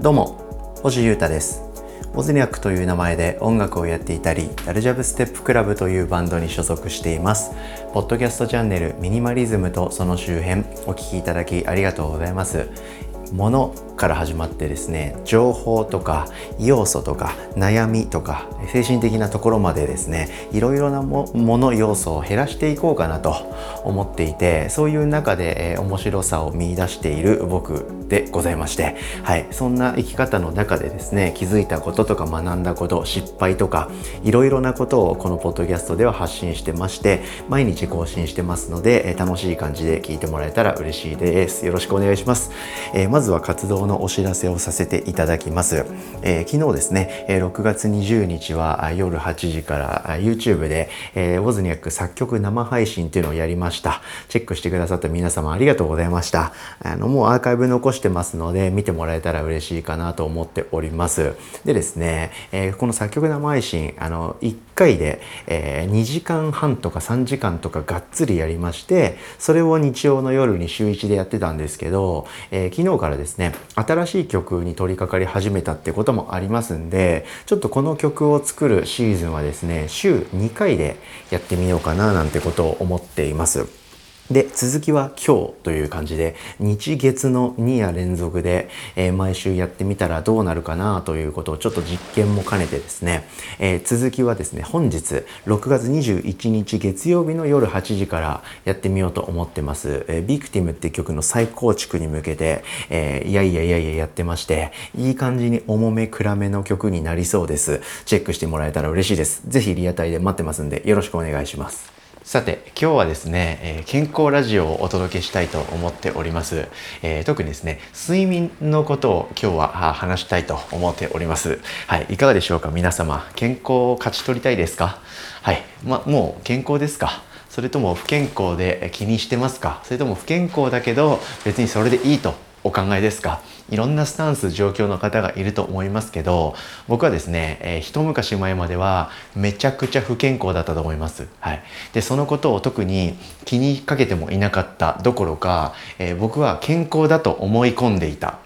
どうも星優太です。オズニャックという名前で音楽をやっていたりダルジャブステップクラブというバンドに所属しています。ポッドキャストチャンネルミニマリズムとその周辺お聴きいただきありがとうございます。ものから始まってですね情報とか要素とか悩みとか精神的なところまでですねいろいろなもの要素を減らしていこうかなと思っていてそういう中で、えー、面白さを見出している僕でございましてはいそんな生き方の中でですね気づいたこととか学んだこと失敗とかいろいろなことをこのポッドキャストでは発信してまして毎日更新してますので、えー、楽しい感じで聞いてもらえたら嬉しいです。よろしくお願いします、えー、まずは活動ののお知らせをさせていただきます、えー、昨日ですね6月20日は夜8時から YouTube で、えー、ウォズニャック作曲生配信というのをやりました。チェックしてくださった皆様ありがとうございました。あのもうアーカイブ残してますので見てもらえたら嬉しいかなと思っております。でですね、えー、この作曲生配信あの1回で、えー、2時間半とか3時間とかがっつりやりましてそれを日曜の夜に週1でやってたんですけど、えー、昨日からですね新しい曲に取り掛かり始めたってこともありますんでちょっとこの曲を作るシーズンはですね週2回でやってみようかななんてことを思っています。で、続きは今日という感じで、日月の2夜連続で、えー、毎週やってみたらどうなるかなということをちょっと実験も兼ねてですね、えー、続きはですね、本日6月21日月曜日の夜8時からやってみようと思ってます。えー、ビクティムって曲の再構築に向けて、え、いやいやいやいややってまして、いい感じに重め暗めの曲になりそうです。チェックしてもらえたら嬉しいです。ぜひリアタイで待ってますんでよろしくお願いします。さて今日はですね、えー、健康ラジオをお届けしたいと思っております、えー、特にですね睡眠のことを今日は話したいと思っております。はいいかがでしょうか？皆様健康を勝ち取りたいですか？はいまもう健康ですか？それとも不健康で気にしてますか？それとも不健康だけど別にそれでいいとお考えですか？いろんなスタンス状況の方がいると思いますけど僕はですね、えー、一昔前まではめちゃくちゃ不健康だったと思います、はい、でそのことを特に気にかけてもいなかったどころか、えー、僕は健康だと思い込んでいた、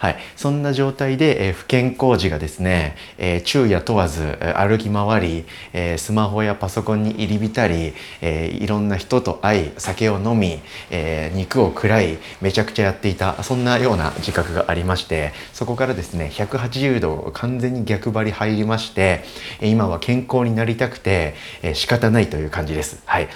はい、そんな状態で、えー、不健康時がですね、え昼夜問わず歩き回り、えスマホやパソコンに入り浸り、えいろんな人と会い酒を飲み、え肉を食らいめちゃくちゃやっていたそんなような自覚がありましてそこからですね180度完全に逆張り入りまして今は健康になりたくて仕方ないという感じです。はい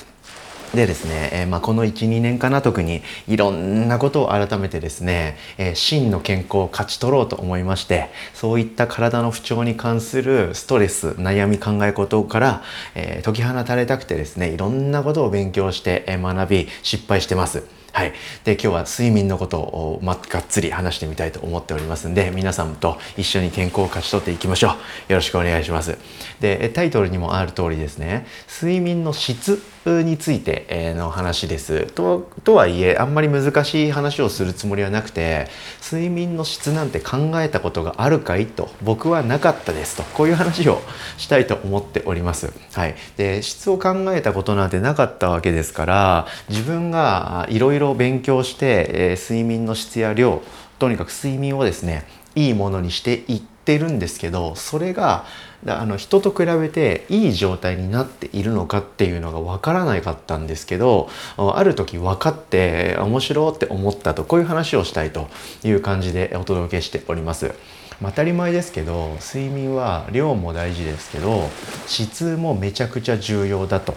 でですね、えー、まあ、この12年かな特にいろんなことを改めてですね、えー、真の健康を勝ち取ろうと思いましてそういった体の不調に関するストレス悩み考え事から、えー、解き放たれたくてですねいろんなことを勉強して、え学び失敗してます。はい。で、今日は睡眠のことを、ま、がっつり話してみたいと思っておりますんで、皆さんと一緒に健康を勝ち取っていきましょう。よろしくお願いします。で、タイトルにもある通りですね、睡眠の質についての話です。ととはいえあんまり難しい話をするつもりはなくて睡眠の質なんて考えたことがあるかいと僕はなかったですとこういう話をしたいと思っております。はい、で質を考えたことなんてなかったわけですから自分がいろいろ勉強して、え睡眠の質や量とにかく睡眠をですねいいものにしていってるんですけどそれがあの人と比べていい状態になっているのかっていうのが分からないかったんですけどある時分かって面白って思ったとこういう話をしたいという感じでお届けしております。当たり前ですけど睡眠は量も大事ですけど質もめちゃくちゃ重要だと。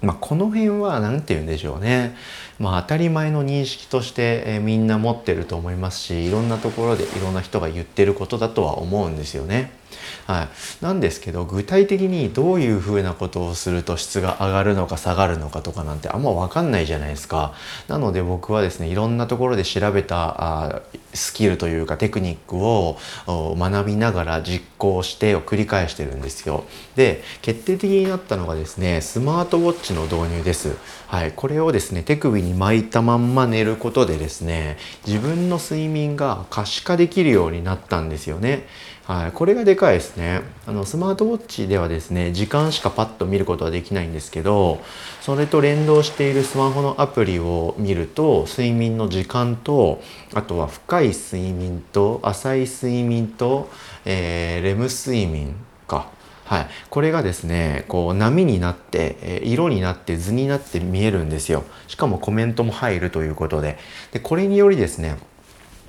まあ、この辺は何て言うんでしょうね。まあ、当たり前の認識として、え、みんな持ってると思いますしいろんなところでいろんな人が言ってることだとは思うんですよね。はい、なんですけど具体的にどういうふうなことをすると質が上がるのか下がるのかとかなんてあんま分かんないじゃないですか。なので僕はですねいろんなところで調べたあスキルというかテクニックを学びながら実行してを繰り返してるんですよ。で決定的になったのがですねスマートウォッチの導入です。はい、これをですね手首に巻いたまんま寝ることでですね自分の睡眠が可視化できるようになったんですよね。はい、これがでかいですね。あのスマートウォッチではですね時間しかパッと見ることはできないんですけどそれと連動しているスマホのアプリを見ると睡眠の時間とあとは深い睡眠と浅い睡眠と、えー、レム睡眠か。はい、これがですねこう波になって、え色になって図になって見えるんですよ。しかもコメントも入るということで。でこれによりですね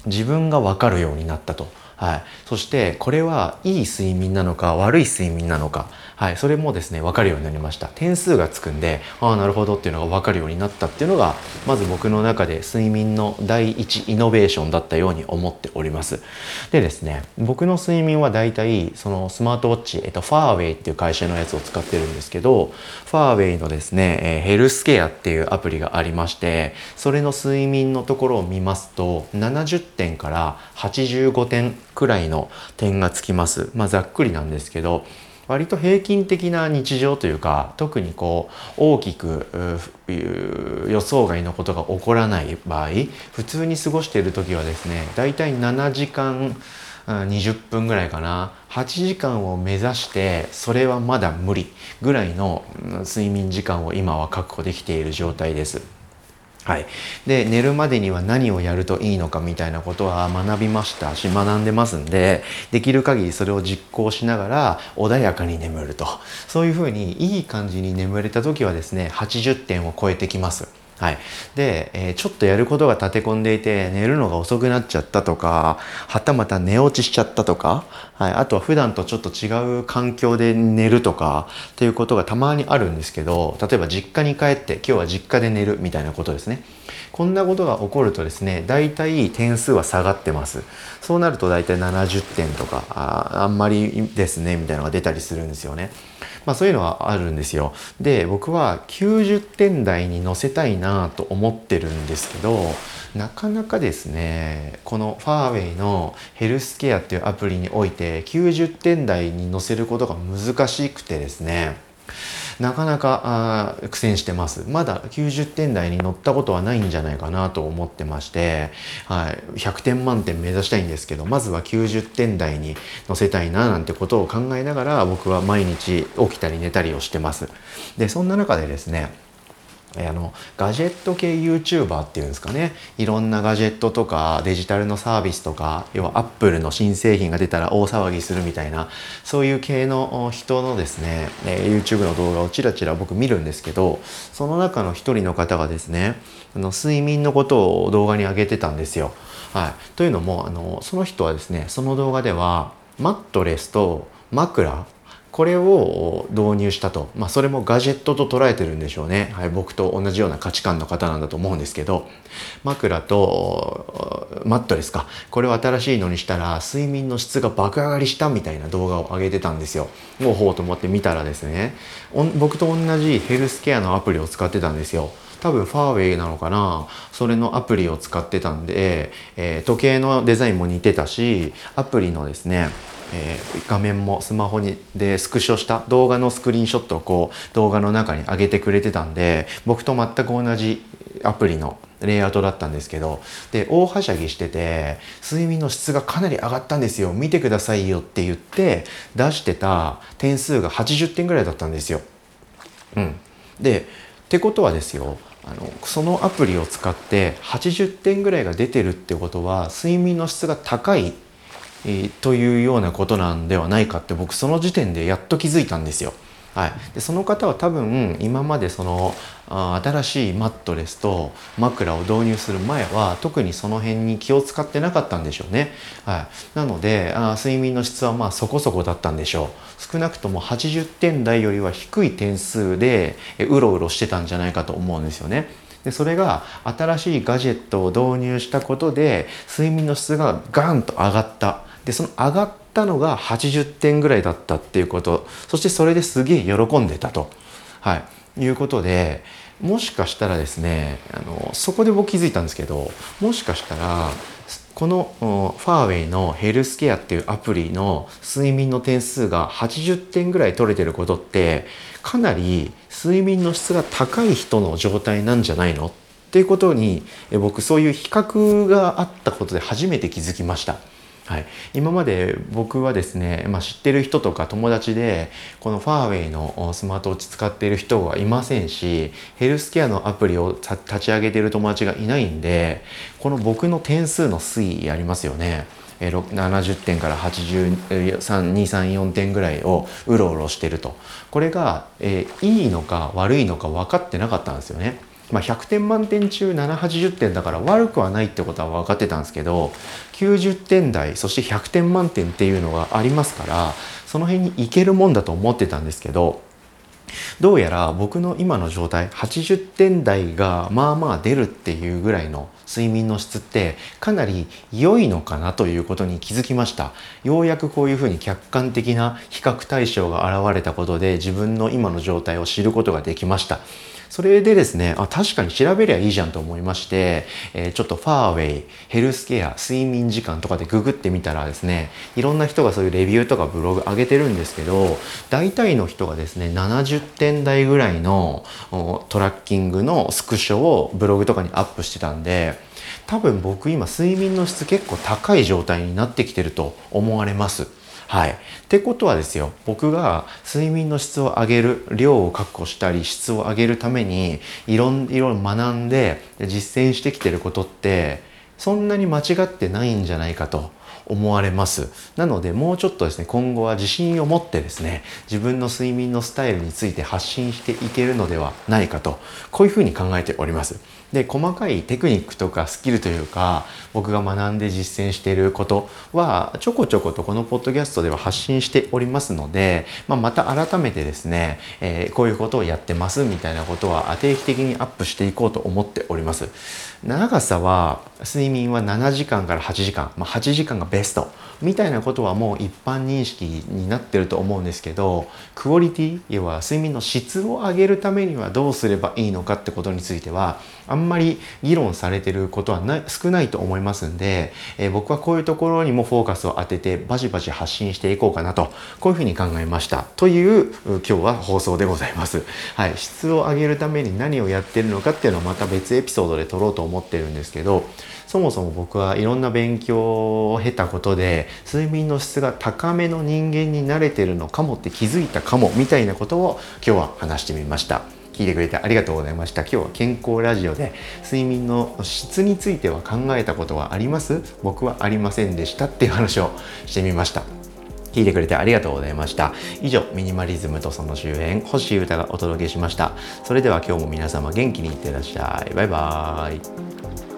自分が分かるようになったと。はい、そしてこれはいい睡眠なのか悪い睡眠なのか。はい、それもですね分かるようになりました。点数がつくんでああなるほどっていうのが分かるようになったっていうのがまず僕の中で睡眠の第一イノベーションだったように思っております。でですね僕の睡眠はだいたいそのスマートウォッチ、えっと、ファーウェイっていう会社のやつを使ってるんですけどファーウェイのですね、えヘルスケアっていうアプリがありましてそれの睡眠のところを見ますと70点から85点くらいの点がつきます。まあざっくりなんですけど割と平均的な日常というか特にこう大きく予想外のことが起こらない場合普通に過ごしている時はですねだいたい7時間20分ぐらいかな8時間を目指してそれはまだ無理ぐらいの睡眠時間を今は確保できている状態です。はい、で寝るまでには何をやるといいのかみたいなことは学びましたし学んでますんでできる限りそれを実行しながら穏やかに眠るとそういうふうにいい感じに眠れた時はですね80点を超えてきます。はい、で、えー、ちょっとやることが立て込んでいて寝るのが遅くなっちゃったとかはたまた寝落ちしちゃったとか、はい、あとは普段とちょっと違う環境で寝るとかっていうことがたまにあるんですけど例えば実家に帰って今日は実家で寝るみたいなことですね。こんなことが起こるとですね大体点数は下がってますそうなると大体70点とかああんまりですねみたいなのが出たりするんですよねまあ、そういうのはあるんですよ。で僕は90点台に乗せたいなと思ってるんですけどなかなかですねこのファーウェイのヘルスケアっていうアプリにおいて90点台に乗せることが難しくてですねなかなか苦戦してます。まだ90点台に乗ったことはないんじゃないかなと思ってまして、はい、100点満点目指したいんですけどまずは90点台に乗せたいななんてことを考えながら僕は毎日起きたり寝たりをしてます。でそんな中でですねあのガジェット系 YouTuber っていうんですかねいろんなガジェットとかデジタルのサービスとか要はアップルの新製品が出たら大騒ぎするみたいなそういう系の人のですね YouTube の動画をちらちら僕見るんですけどその中の一人の方がですねあの睡眠のことを動画に上げてたんですよ。はい、というのもあのその人はですねその動画ではマットレスと枕これを導入したと、まあ、それもガジェットと捉えてるんでしょうね、はい、僕と同じような価値観の方なんだと思うんですけど。枕とマットレスか。これを新しいのにしたら睡眠の質が爆上がりしたみたいな動画を上げてたんですよ。もうほうと思って見たらですね。僕と同じヘルスケアのアプリを使ってたんですよ。多分ファーウェイなのかな。それのアプリを使ってたんで、えー、時計のデザインも似てたしアプリのですねえー、画面もスマホにでスクショした動画のスクリーンショットをこう動画の中に上げてくれてたんで僕と全く同じアプリのレイアウトだったんですけどで大はしゃぎしてて睡眠の質がかなり上がったんですよ。見てくださいよって言って出してた点数が80点ぐらいだったんですよ。うん、でってことはですよあのそのアプリを使って80点ぐらいが出てるってことは睡眠の質が高いえー、というようなことなんではないかって僕その時点でやっと気づいたんですよ。はい、でその方は多分今までそのあ新しいマットレスと枕を導入する前は特にその辺に気を使ってなかったんでしょうね。はい、なのであ睡眠の質はまあそこそこだったんでしょう。少なくとも80点台よりは低い点数でうろうろしてたんじゃないかと思うんですよね。でそれが新しいガジェットを導入したことで睡眠の質がガンと上がったでその上がったのが80点ぐらいだったっていうこと。そしてそれですげえ喜んでたと、はい、いうことでもしかしたらですねあのそこで僕気づいたんですけどもしかしたらこのファーウェイのヘルスケアっていうアプリの睡眠の点数が80点ぐらい取れてることってかなり睡眠の質が高い人の状態なんじゃないのっっていうことに僕そういう比較があったことで初めて気づきました。はい、今まで僕はですね、まあ、知ってる人とか友達でこのファーウェイのスマートウォッチ使ってる人はいませんしヘルスケアのアプリを立ち上げてる友達がいないんでこの僕の点数の推移ありますよね。70点から83234点ぐらいをうろうろしてるとこれが、えー、いいのか悪いのか分かってなかったんですよね。まあ、100点満点中780点だから悪くはないってことは分かってたんですけど90点台そして100点満点っていうのがありますからその辺にいけるもんだと思ってたんですけどどうやら僕の今の状態80点台がまあまあ出るっていうぐらいの睡眠の質ってかなり良いのかなということに気づきました。ようやくこういうふうに客観的な比較対象が現れたことで自分の今の状態を知ることができました。それでですね、あ、確かに調べりゃいいじゃんと思いまして、えー、ちょっとファーウェイ、ヘルスケア、睡眠時間とかでググってみたらですね、いろんな人がそういうレビューとかブログ上げてるんですけど、大体の人がですね、70点台ぐらいのトラッキングのスクショをブログとかにアップしてたんで、多分僕今睡眠の質結構高い状態になってきてると思われます。はい。ってことはですよ、僕が睡眠の質を上げる、量を確保したり、質を上げるために、いろいろ学んで実践してきてることって、そんなに間違ってないんじゃないかと思われますなのでもうちょっとですね今後は自信を持ってですね自分の睡眠のスタイルについて発信していけるのではないかとこういうふうに考えておりますで細かいテクニックとかスキルというか僕が学んで実践していることはちょこちょことこのポッドキャストでは発信しておりますので、まあ、また改めてですね、えー、こういうことをやってますみたいなことは定期的にアップしていこうと思っております。長さは睡眠は7時間から8時間、まあ、8時間がベスト。みたいなことはもう一般認識になってると思うんですけどクオリティ要は睡眠の質を上げるためにはどうすればいいのかってことについてはあんまり議論されてることはな少ないと思いますんで、えー、僕はこういうところにもフォーカスを当ててバシバシ発信していこうかなとこういうふうに考えましたという今日は放送でございます。はい、質を上げるために何をやってるのかっていうのはまた別エピソードで撮ろうと思ってるんですけどそもそも僕はいろんな勉強を経たことで睡眠の質が高めの人間になれてるのかもって気づいたかもみたいなことを今日は話してみました。聞いてくれてありがとうございました。今日は健康ラジオで睡眠の質については考えたことはあります？僕はありませんでしたっていう話をしてみました。聞いてくれてありがとうございました。以上、ミニマリズムとその周辺、星優太がお届けしました。それでは今日も皆様元気にいってらっしゃい。バイバーイ。